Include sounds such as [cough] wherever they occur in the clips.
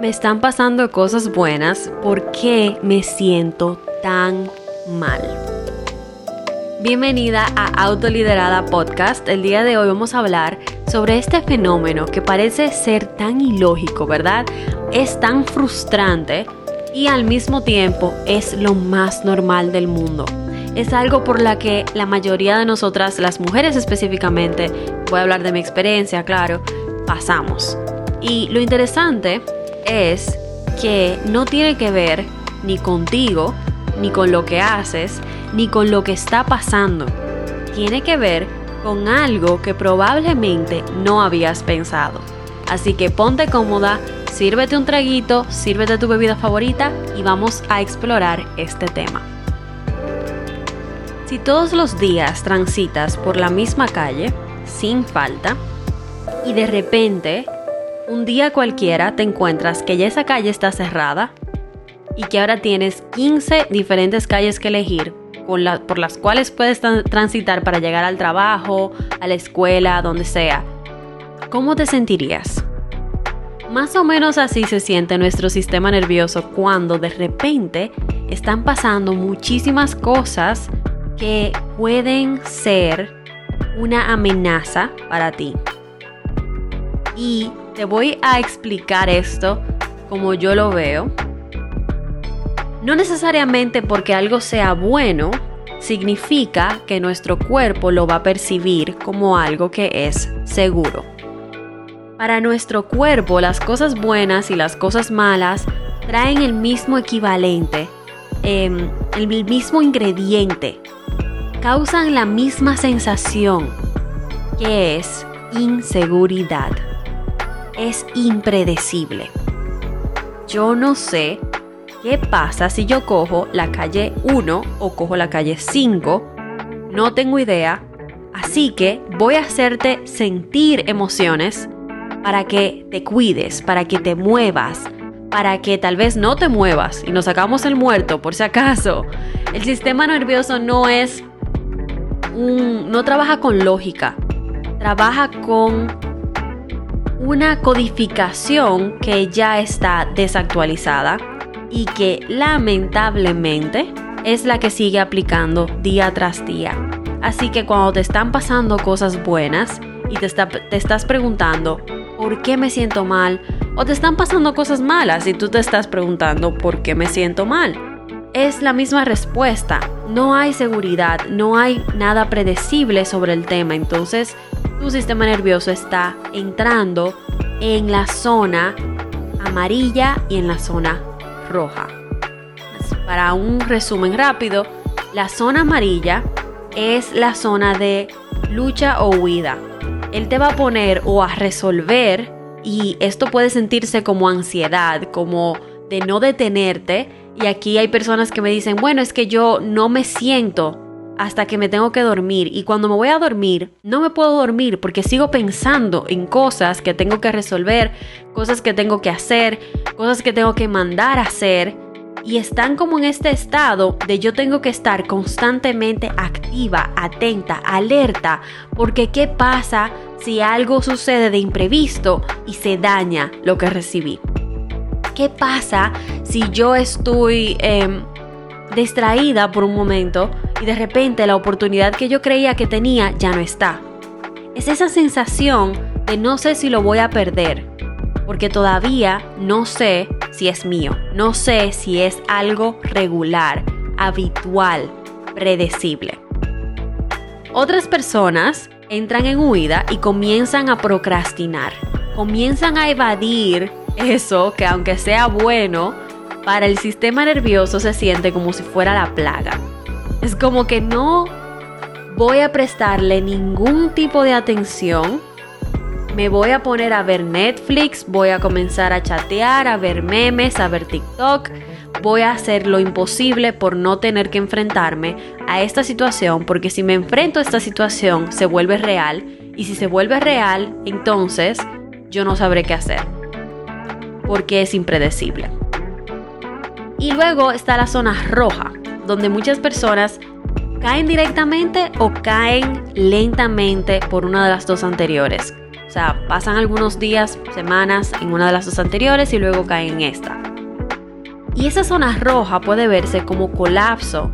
Me están pasando cosas buenas, ¿por qué me siento tan mal? Bienvenida a Autoliderada Podcast. El día de hoy vamos a hablar sobre este fenómeno que parece ser tan ilógico, ¿verdad? Es tan frustrante y al mismo tiempo es lo más normal del mundo. Es algo por la que la mayoría de nosotras, las mujeres específicamente, voy a hablar de mi experiencia, claro, pasamos. Y lo interesante es que no tiene que ver ni contigo, ni con lo que haces, ni con lo que está pasando. Tiene que ver con algo que probablemente no habías pensado. Así que ponte cómoda, sírvete un traguito, sírvete tu bebida favorita y vamos a explorar este tema. Si todos los días transitas por la misma calle, sin falta, y de repente un día cualquiera te encuentras que ya esa calle está cerrada y que ahora tienes 15 diferentes calles que elegir por las cuales puedes transitar para llegar al trabajo, a la escuela, donde sea. ¿Cómo te sentirías? Más o menos así se siente nuestro sistema nervioso cuando de repente están pasando muchísimas cosas que pueden ser una amenaza para ti. Y te voy a explicar esto como yo lo veo. No necesariamente porque algo sea bueno, significa que nuestro cuerpo lo va a percibir como algo que es seguro. Para nuestro cuerpo, las cosas buenas y las cosas malas traen el mismo equivalente, em, el mismo ingrediente, causan la misma sensación, que es inseguridad es impredecible. Yo no sé qué pasa si yo cojo la calle 1 o cojo la calle 5. No tengo idea. Así que voy a hacerte sentir emociones para que te cuides, para que te muevas, para que tal vez no te muevas y nos sacamos el muerto por si acaso. El sistema nervioso no es un, no trabaja con lógica, trabaja con una codificación que ya está desactualizada y que lamentablemente es la que sigue aplicando día tras día. Así que cuando te están pasando cosas buenas y te, te estás preguntando, ¿por qué me siento mal? O te están pasando cosas malas y tú te estás preguntando, ¿por qué me siento mal? Es la misma respuesta. No hay seguridad, no hay nada predecible sobre el tema. Entonces tu sistema nervioso está entrando en la zona amarilla y en la zona roja. Para un resumen rápido, la zona amarilla es la zona de lucha o huida. Él te va a poner o a resolver y esto puede sentirse como ansiedad, como de no detenerte. Y aquí hay personas que me dicen, bueno, es que yo no me siento hasta que me tengo que dormir y cuando me voy a dormir no me puedo dormir porque sigo pensando en cosas que tengo que resolver, cosas que tengo que hacer, cosas que tengo que mandar a hacer y están como en este estado de yo tengo que estar constantemente activa, atenta, alerta, porque ¿qué pasa si algo sucede de imprevisto y se daña lo que recibí? ¿Qué pasa si yo estoy em, distraída por un momento y de repente la oportunidad que yo creía que tenía ya no está. Es esa sensación de no sé si lo voy a perder, porque todavía no sé si es mío, no sé si es algo regular, habitual, predecible. Otras personas entran en huida y comienzan a procrastinar, comienzan a evadir eso que aunque sea bueno, para el sistema nervioso se siente como si fuera la plaga. Es como que no voy a prestarle ningún tipo de atención. Me voy a poner a ver Netflix, voy a comenzar a chatear, a ver memes, a ver TikTok. Voy a hacer lo imposible por no tener que enfrentarme a esta situación, porque si me enfrento a esta situación se vuelve real. Y si se vuelve real, entonces yo no sabré qué hacer, porque es impredecible. Y luego está la zona roja, donde muchas personas caen directamente o caen lentamente por una de las dos anteriores. O sea, pasan algunos días, semanas en una de las dos anteriores y luego caen en esta. Y esa zona roja puede verse como colapso,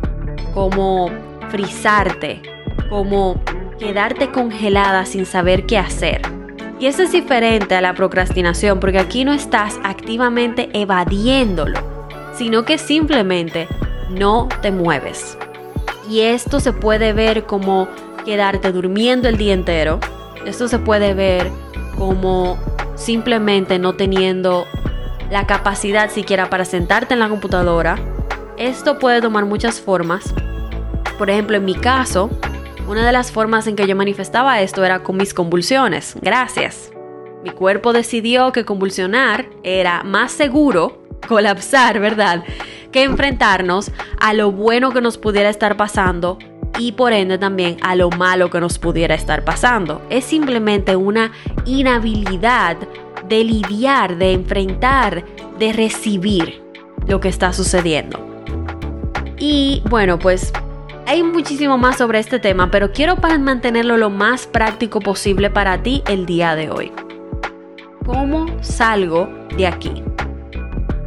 como frizarte, como quedarte congelada sin saber qué hacer. Y eso es diferente a la procrastinación porque aquí no estás activamente evadiéndolo, sino que simplemente no te mueves. Y esto se puede ver como quedarte durmiendo el día entero. Esto se puede ver como simplemente no teniendo la capacidad siquiera para sentarte en la computadora. Esto puede tomar muchas formas. Por ejemplo, en mi caso, una de las formas en que yo manifestaba esto era con mis convulsiones. Gracias. Mi cuerpo decidió que convulsionar era más seguro, colapsar, ¿verdad? Que enfrentarnos a lo bueno que nos pudiera estar pasando y por ende también a lo malo que nos pudiera estar pasando. Es simplemente una inhabilidad de lidiar, de enfrentar, de recibir lo que está sucediendo. Y bueno, pues hay muchísimo más sobre este tema, pero quiero mantenerlo lo más práctico posible para ti el día de hoy. ¿Cómo salgo de aquí?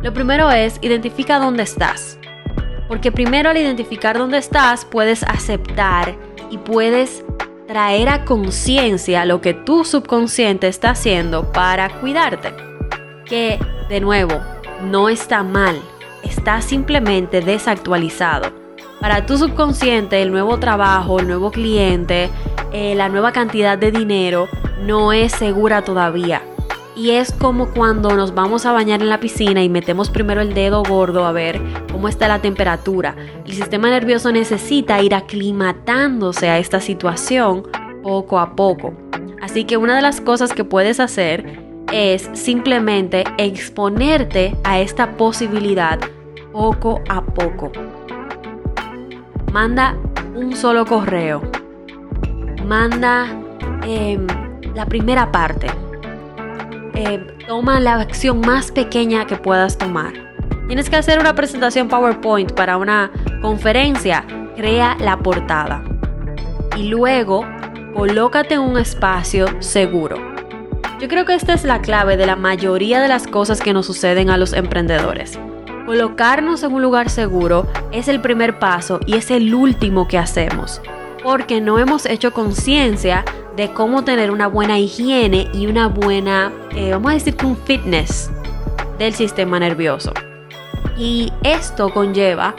Lo primero es identifica dónde estás. Porque primero al identificar dónde estás puedes aceptar y puedes traer a conciencia lo que tu subconsciente está haciendo para cuidarte. Que, de nuevo, no está mal, está simplemente desactualizado para tu subconsciente, el nuevo trabajo, el nuevo cliente, eh, la nueva cantidad de dinero no es segura todavía. Y es como cuando nos vamos a bañar en la piscina y metemos primero el dedo gordo a ver cómo está la temperatura. El sistema nervioso necesita ir aclimatándose a esta situación poco a poco. Así que una de las cosas que puedes hacer es simplemente exponerte a esta posibilidad poco a poco manda un solo correo. Manda em, la primera parte. Em, toma la acción más pequeña que puedas tomar. Tienes que hacer una presentación PowerPoint para una conferencia. Crea la portada. Y luego, colócate en un espacio seguro. Yo creo que esta es la clave de la mayoría de las cosas que nos suceden a los emprendedores. Colocarnos en un lugar seguro es el primer paso y es el último que hacemos, porque no hemos hecho conciencia de cómo tener una buena higiene y una buena, eh, vamos a decir un fitness del sistema nervioso. Y esto conlleva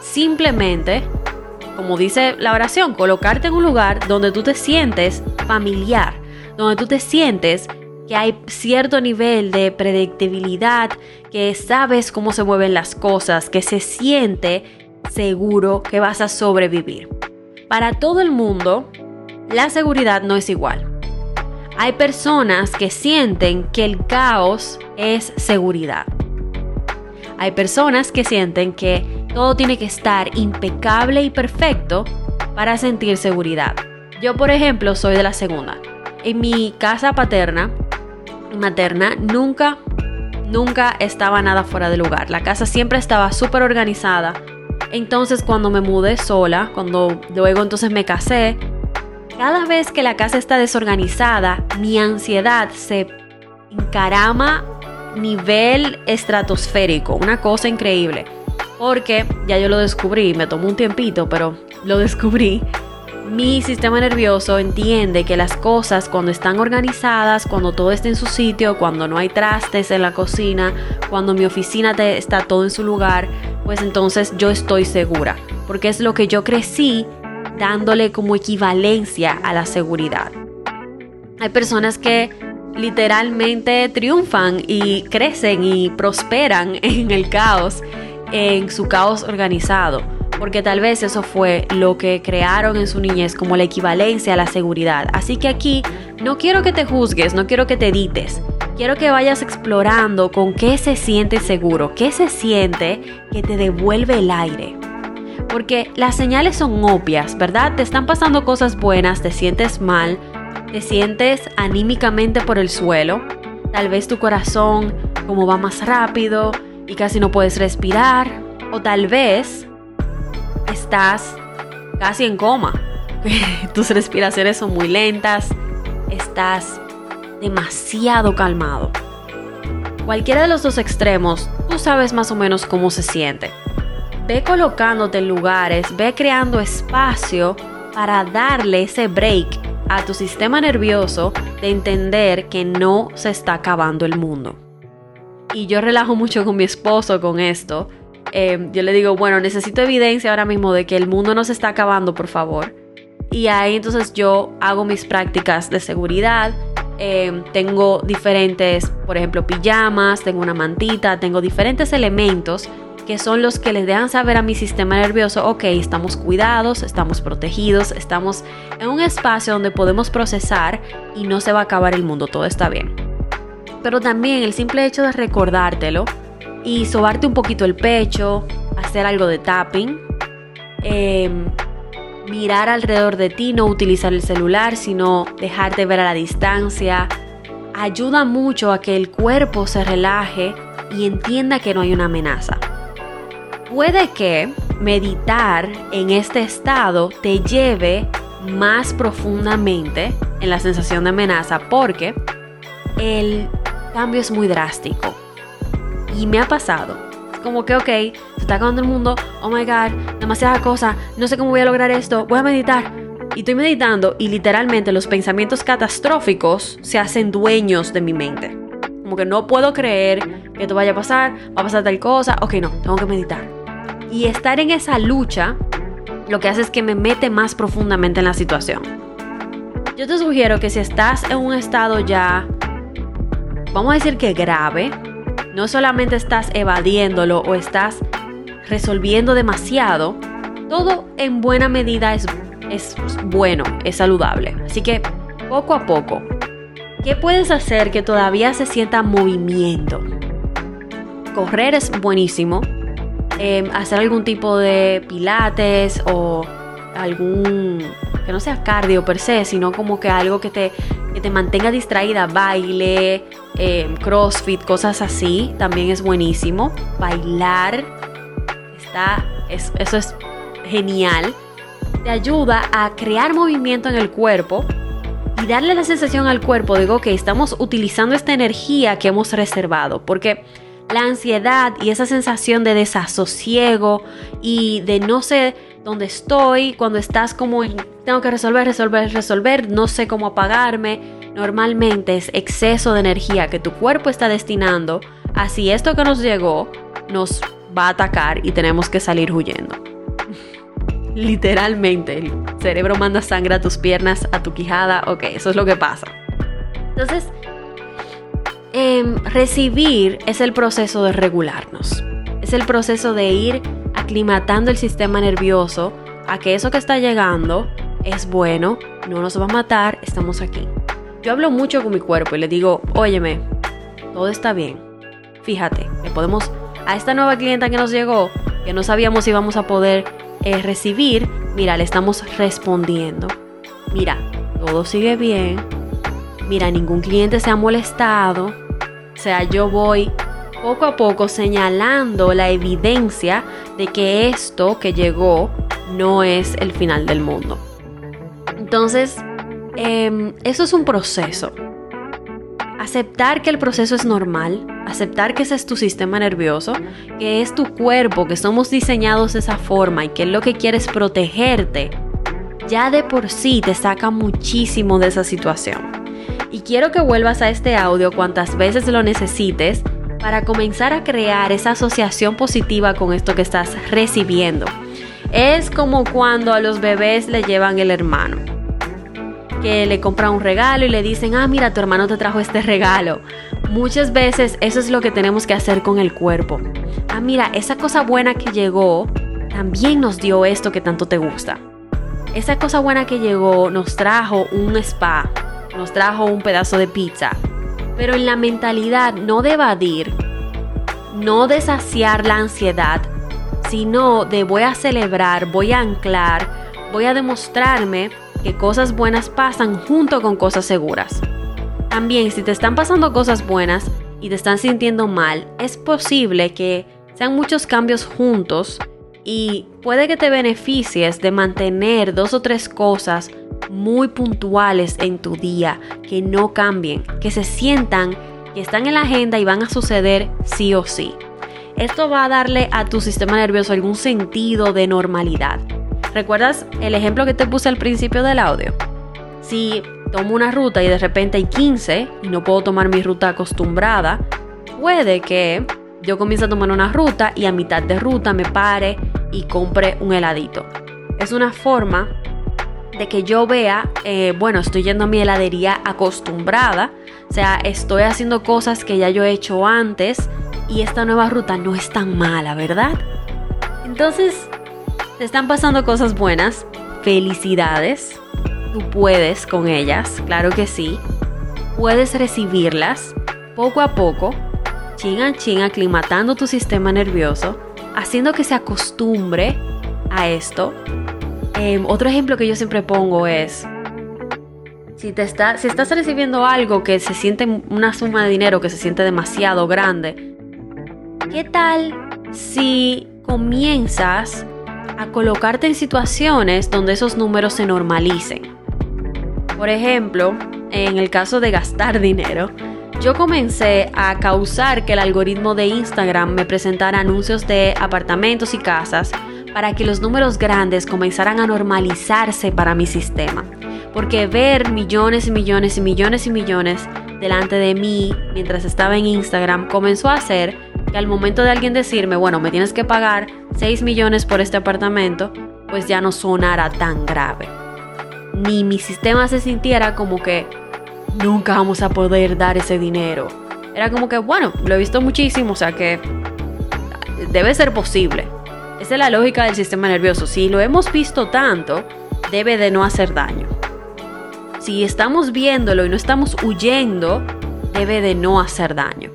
simplemente, como dice la oración, colocarte en un lugar donde tú te sientes familiar, donde tú te sientes que hay cierto nivel de predictibilidad, que sabes cómo se mueven las cosas, que se siente seguro que vas a sobrevivir. Para todo el mundo, la seguridad no es igual. Hay personas que sienten que el caos es seguridad. Hay personas que sienten que todo tiene que estar impecable y perfecto para sentir seguridad. Yo, por ejemplo, soy de la segunda. En mi casa paterna, materna nunca, nunca estaba nada fuera de lugar. La casa siempre estaba súper organizada. Entonces cuando me mudé sola, cuando luego entonces me casé, cada vez que la casa está desorganizada, mi ansiedad se encarama nivel estratosférico, una cosa increíble. Porque ya yo lo descubrí, me tomó un tiempito, pero lo descubrí mi sistema nervioso entiende que las cosas cuando están organizadas, cuando todo está en su sitio, cuando no hay trastes en la cocina, cuando mi oficina está todo en su lugar, pues entonces yo estoy segura, porque es lo que yo crecí dándole como equivalencia a la seguridad. Hay personas que literalmente triunfan y crecen y prosperan [laughs] en el caos, en su caos organizado porque tal vez eso fue lo que crearon en su niñez como la equivalencia a la seguridad. Así que aquí no quiero que te juzgues, no quiero que te edites. Quiero que vayas explorando con qué se siente seguro, qué se siente que te devuelve el aire. Porque las señales son obvias, ¿verdad? Te están pasando cosas buenas, te sientes mal, te sientes anímicamente por el suelo, tal vez tu corazón como va más rápido y casi no puedes respirar, o tal vez estás casi en coma. [laughs] Tus respiraciones son muy lentas, estás demasiado calmado. Cualquiera de los dos extremos, tú sabes más o menos cómo se siente. Ve colocándote en lugares, ve creando espacio para darle ese break a tu sistema nervioso de entender que no se está acabando el mundo. Y yo relajo mucho con mi esposo con esto. Eh, yo le digo, bueno, necesito evidencia ahora mismo de que el mundo no se está acabando, por favor. Y ahí entonces yo hago mis prácticas de seguridad. Eh, tengo diferentes, por ejemplo, pijamas, tengo una mantita, tengo diferentes elementos que son los que les dejan saber a mi sistema nervioso, ok, estamos cuidados, estamos protegidos, estamos en un espacio donde podemos procesar y no se va a acabar el mundo, todo está bien. Pero también el simple hecho de recordártelo y sobarte un poquito el pecho, hacer algo de tapping, em, mirar alrededor de ti, no utilizar el celular, sino dejarte ver a la distancia, ayuda mucho a que el cuerpo se relaje y entienda que no hay una amenaza. Puede que meditar en este estado te lleve más profundamente en la sensación de amenaza porque el cambio es muy drástico. Y me ha pasado. Como que, ok, se está acabando el mundo, oh my god, demasiada cosa, no sé cómo voy a lograr esto, voy a meditar. Y estoy meditando y literalmente los pensamientos catastróficos se hacen dueños de mi mente. Como que no puedo creer que esto vaya a pasar, va a pasar tal cosa, ok, no, tengo que meditar. Y estar en esa lucha lo que hace es que me mete más profundamente en la situación. Yo te sugiero que si estás en un estado ya, vamos a decir que grave, no solamente estás evadiéndolo o estás resolviendo demasiado, todo en buena medida es, es bueno, es saludable. Así que poco a poco, ¿qué puedes hacer que todavía se sienta movimiento? Correr es buenísimo, Em, hacer algún tipo de pilates o algún, que no sea cardio per se, sino como que algo que te, te mantenga distraída, baile, em, crossfit, cosas así, también es buenísimo. Bailar, está, eso es genial. Te ayuda a crear movimiento en el cuerpo y darle la sensación al cuerpo de que estamos utilizando esta energía que hemos reservado, porque la ansiedad y esa sensación de desasosiego y de no sé dónde estoy, cuando estás como tengo que resolver, resolver, resolver, no sé cómo apagarme, normalmente es exceso de energía que tu cuerpo está destinando a si esto que nos llegó nos va a atacar y tenemos que salir huyendo. [laughs] Literalmente, el cerebro manda sangre a tus piernas, a tu quijada, ok, eso es lo que pasa. Entonces, Em, recibir es el proceso de regularnos. Es el proceso de ir aclimatando el sistema nervioso a que eso que está llegando es bueno, no nos va a matar, estamos aquí. Yo hablo mucho con mi cuerpo y le digo, óyeme, todo está bien. Fíjate, que podemos, a esta nueva clienta que nos llegó, que no sabíamos si íbamos a poder eh, recibir, mira, le estamos respondiendo. Mira, todo sigue bien. Mira, ningún cliente se ha molestado sea, yo voy poco a poco señalando la evidencia de que esto que llegó no es el final del mundo. Entonces, em, eso es un proceso. Aceptar que el proceso es normal, aceptar que ese es tu sistema nervioso, que es tu cuerpo, que somos diseñados de esa forma y que lo que quieres protegerte, ya de por sí te saca muchísimo de esa situación y quiero que vuelvas a este audio cuantas veces lo necesites para comenzar a crear esa asociación positiva con esto que estás recibiendo. Es como cuando a los bebés le llevan el hermano, que le compran un regalo y le dicen, ah, mira, tu hermano te trajo este regalo. Muchas veces eso es lo que tenemos que hacer con el cuerpo. Ah, mira, esa cosa buena que llegó también nos dio esto que tanto te gusta. Esa cosa buena que llegó nos trajo un spa, nos trajo un pedazo de pizza. Pero en la mentalidad no de evadir, no de saciar la ansiedad, sino de voy a celebrar, voy a anclar, voy a demostrarme que cosas buenas pasan junto con cosas seguras. También si te están pasando cosas buenas y te están sintiendo mal, es posible que sean muchos cambios juntos y puede que te beneficies de mantener dos o tres cosas muy puntuales en tu día, que no cambien, que se sientan que están en la agenda y van a suceder sí o sí. Esto va a darle a tu sistema nervioso algún sentido de normalidad. ¿Recuerdas el ejemplo que te puse al principio del audio? Si tomo una ruta y de repente hay 15 y no puedo tomar mi ruta acostumbrada, puede que yo comience a tomar una ruta y a mitad de ruta me pare y compre un heladito. Es una forma de que yo vea, eh, bueno, estoy yendo a mi heladería acostumbrada, o sea, estoy haciendo cosas que ya yo he hecho antes y esta nueva ruta no es tan mala, ¿verdad? Entonces, te están pasando cosas buenas, felicidades, tú puedes con ellas, claro que sí, puedes recibirlas poco a poco, chin a chin, aclimatando tu sistema nervioso, haciendo que se acostumbre a esto. Em, otro ejemplo que yo siempre pongo es, si, te está, si estás recibiendo algo que se siente una suma de dinero que se siente demasiado grande, ¿qué tal si comienzas a colocarte en situaciones donde esos números se normalicen. Por ejemplo, en el caso de gastar dinero, yo comencé a causar que el algoritmo de Instagram me presentara anuncios de apartamentos y casas para que los números grandes comenzaran a normalizarse para mi sistema. Porque ver millones y millones y millones y millones delante de mí mientras estaba en Instagram comenzó a hacer que al momento de alguien decirme, bueno, me tienes que pagar 6 millones por este apartamento, pues ya no sonara tan grave. Ni mi sistema se sintiera como que nunca vamos a poder dar ese dinero. Era como que, bueno, lo he visto muchísimo, o sea que debe ser posible. Esa es la lógica del sistema nervioso. Si lo hemos visto tanto, debe de no hacer daño. Si estamos viéndolo y no estamos huyendo, debe de no hacer daño.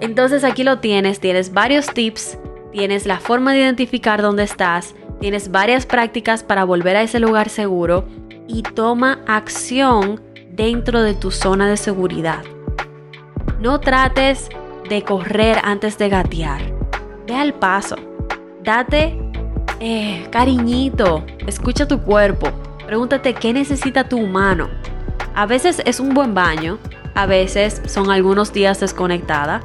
Entonces aquí lo tienes, tienes varios tips, tienes la forma de identificar dónde estás, tienes varias prácticas para volver a ese lugar seguro y toma acción dentro de tu zona de seguridad. No trates de correr antes de gatear. Ve al paso. Date eh, cariñito. Escucha tu cuerpo. Pregúntate qué necesita tu humano. A veces es un buen baño. A veces son algunos días desconectada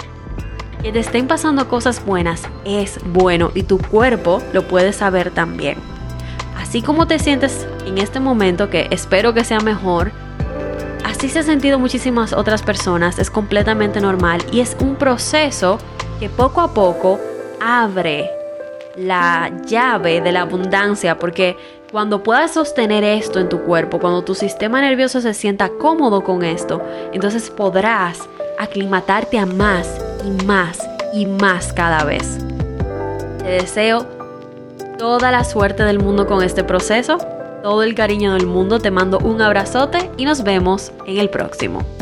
que te estén pasando cosas buenas es bueno y tu cuerpo lo puede saber también. Así como te sientes en este momento, que espero que sea mejor, así se han sentido muchísimas otras personas, es completamente normal y es un proceso que poco a poco abre la llave de la abundancia, porque cuando puedas sostener esto en tu cuerpo, cuando tu sistema nervioso se sienta cómodo con esto, entonces podrás aclimatarte a más y más y más cada vez. Te deseo toda la suerte del mundo con este proceso, todo el cariño del mundo, te mando un abrazote y nos vemos en el próximo.